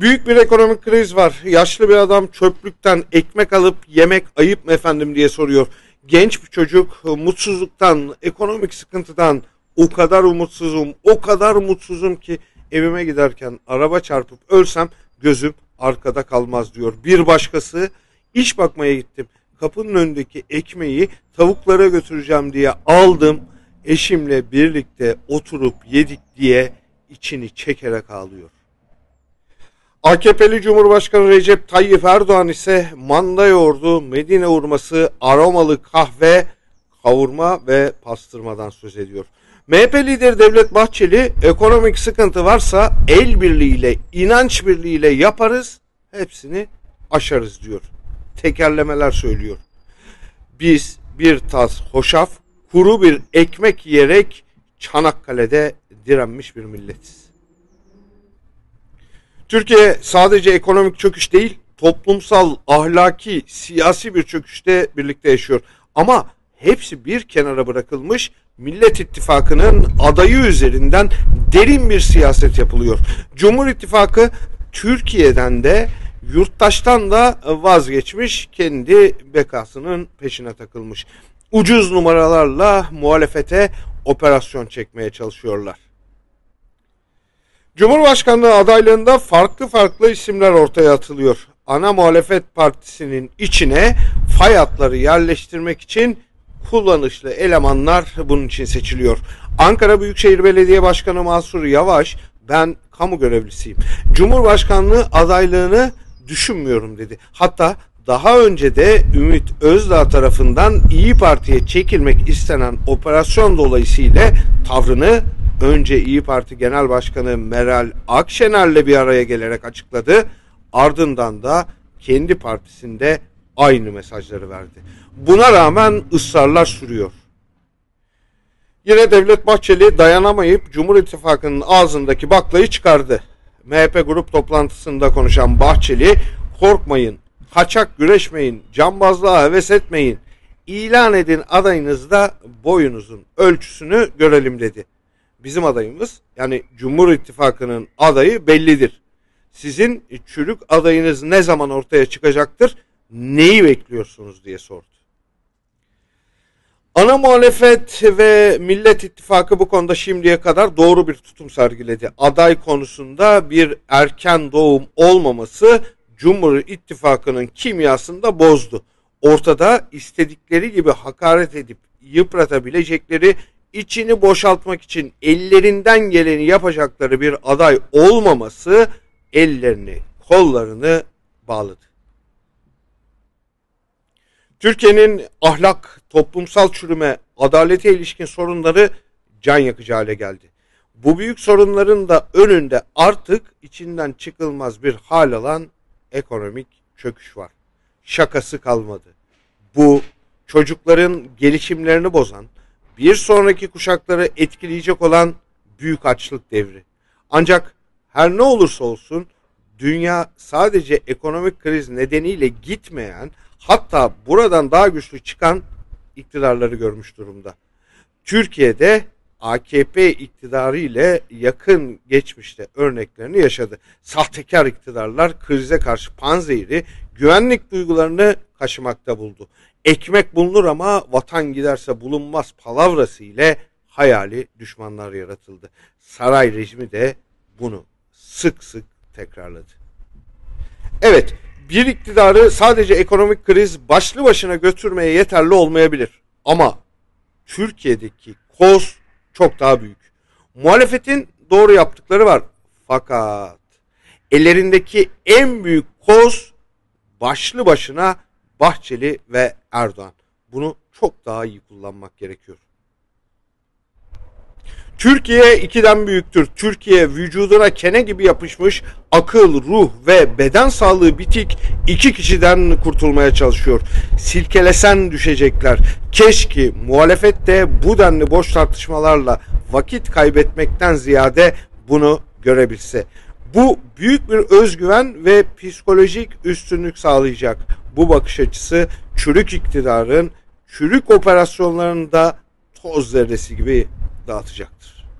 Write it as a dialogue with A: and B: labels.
A: Büyük bir ekonomik kriz var. Yaşlı bir adam çöplükten ekmek alıp yemek ayıp mı efendim diye soruyor. Genç bir çocuk mutsuzluktan, ekonomik sıkıntıdan o kadar umutsuzum, o kadar mutsuzum ki evime giderken araba çarpıp ölsem gözüm arkada kalmaz diyor. Bir başkası iş bakmaya gittim. Kapının önündeki ekmeği tavuklara götüreceğim diye aldım. Eşimle birlikte oturup yedik diye içini çekerek ağlıyor. AKP'li Cumhurbaşkanı Recep Tayyip Erdoğan ise manda yoğurdu, Medine urması, aromalı kahve, kavurma ve pastırmadan söz ediyor. MHP lideri Devlet Bahçeli ekonomik sıkıntı varsa el birliğiyle, inanç birliğiyle yaparız, hepsini aşarız diyor. Tekerlemeler söylüyor. Biz bir tas hoşaf, kuru bir ekmek yiyerek Çanakkale'de direnmiş bir milletiz. Türkiye sadece ekonomik çöküş değil, toplumsal, ahlaki, siyasi bir çöküşte birlikte yaşıyor. Ama hepsi bir kenara bırakılmış Millet İttifakı'nın adayı üzerinden derin bir siyaset yapılıyor. Cumhur İttifakı Türkiye'den de yurttaştan da vazgeçmiş, kendi bekasının peşine takılmış. Ucuz numaralarla muhalefete operasyon çekmeye çalışıyorlar. Cumhurbaşkanlığı adaylığında farklı farklı isimler ortaya atılıyor. Ana muhalefet partisinin içine fay hatları yerleştirmek için kullanışlı elemanlar bunun için seçiliyor. Ankara Büyükşehir Belediye Başkanı Mansur Yavaş ben kamu görevlisiyim. Cumhurbaşkanlığı adaylığını düşünmüyorum dedi. Hatta daha önce de Ümit Özdağ tarafından İyi Parti'ye çekilmek istenen operasyon dolayısıyla tavrını önce İyi Parti Genel Başkanı Meral Akşener'le bir araya gelerek açıkladı. Ardından da kendi partisinde aynı mesajları verdi. Buna rağmen ısrarlar sürüyor. Yine Devlet Bahçeli dayanamayıp Cumhur İttifakı'nın ağzındaki baklayı çıkardı. MHP grup toplantısında konuşan Bahçeli, korkmayın, kaçak güreşmeyin, cambazlığa heves etmeyin, ilan edin adayınızda boyunuzun ölçüsünü görelim dedi. Bizim adayımız yani Cumhur İttifakı'nın adayı bellidir. Sizin çürük adayınız ne zaman ortaya çıkacaktır? Neyi bekliyorsunuz diye sordu. Ana muhalefet ve Millet İttifakı bu konuda şimdiye kadar doğru bir tutum sergiledi. Aday konusunda bir erken doğum olmaması Cumhur İttifakı'nın kimyasını da bozdu. Ortada istedikleri gibi hakaret edip yıpratabilecekleri içini boşaltmak için ellerinden geleni yapacakları bir aday olmaması ellerini, kollarını bağladı. Türkiye'nin ahlak, toplumsal çürüme, adalete ilişkin sorunları can yakıcı hale geldi. Bu büyük sorunların da önünde artık içinden çıkılmaz bir hal alan ekonomik çöküş var. Şakası kalmadı. Bu çocukların gelişimlerini bozan, bir sonraki kuşakları etkileyecek olan büyük açlık devri. Ancak her ne olursa olsun dünya sadece ekonomik kriz nedeniyle gitmeyen hatta buradan daha güçlü çıkan iktidarları görmüş durumda. Türkiye'de AKP iktidarı ile yakın geçmişte örneklerini yaşadı. Sahtekar iktidarlar krize karşı panzehiri güvenlik duygularını kaşımakta buldu. Ekmek bulunur ama vatan giderse bulunmaz palavrası ile hayali düşmanlar yaratıldı. Saray rejimi de bunu sık sık tekrarladı. Evet, bir iktidarı sadece ekonomik kriz başlı başına götürmeye yeterli olmayabilir. Ama Türkiye'deki koz çok daha büyük. Muhalefetin doğru yaptıkları var. Fakat ellerindeki en büyük koz başlı başına Bahçeli ve Erdoğan. Bunu çok daha iyi kullanmak gerekiyor. Türkiye ikiden büyüktür. Türkiye vücuduna kene gibi yapışmış akıl, ruh ve beden sağlığı bitik iki kişiden kurtulmaya çalışıyor. Silkelesen düşecekler. Keşke muhalefet de bu denli boş tartışmalarla vakit kaybetmekten ziyade bunu görebilse. Bu büyük bir özgüven ve psikolojik üstünlük sağlayacak. Bu bakış açısı çürük iktidarın çürük operasyonlarında toz zerresi gibi dağıtacaktır.